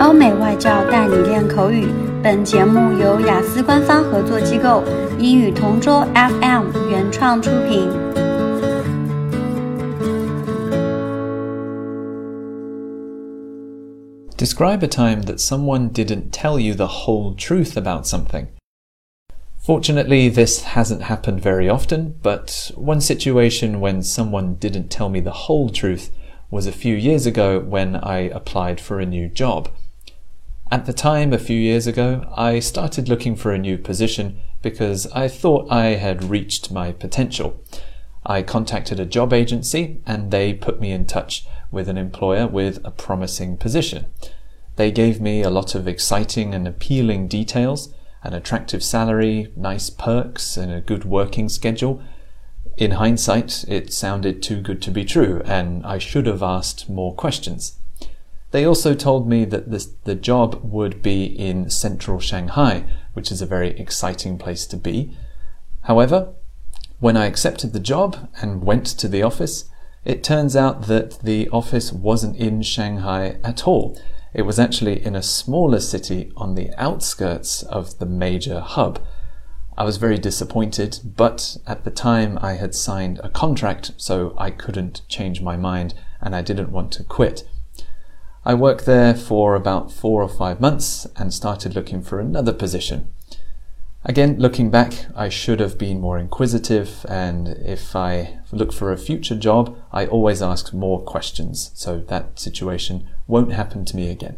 欧美外教带你练口语。本节目由雅思官方合作机构英语同桌 FM 原创出品。Describe a time that someone didn't tell you the whole truth about something. Fortunately, this hasn't happened very often, but one situation when someone didn't tell me the whole truth was a few years ago when I applied for a new job. At the time, a few years ago, I started looking for a new position because I thought I had reached my potential. I contacted a job agency and they put me in touch with an employer with a promising position. They gave me a lot of exciting and appealing details, an attractive salary, nice perks, and a good working schedule. In hindsight, it sounded too good to be true, and I should have asked more questions. They also told me that this, the job would be in central Shanghai, which is a very exciting place to be. However, when I accepted the job and went to the office, it turns out that the office wasn't in Shanghai at all. It was actually in a smaller city on the outskirts of the major hub. I was very disappointed, but at the time I had signed a contract, so I couldn't change my mind and I didn't want to quit. I worked there for about four or five months and started looking for another position. Again, looking back, I should have been more inquisitive, and if I look for a future job, I always ask more questions, so that situation won't happen to me again.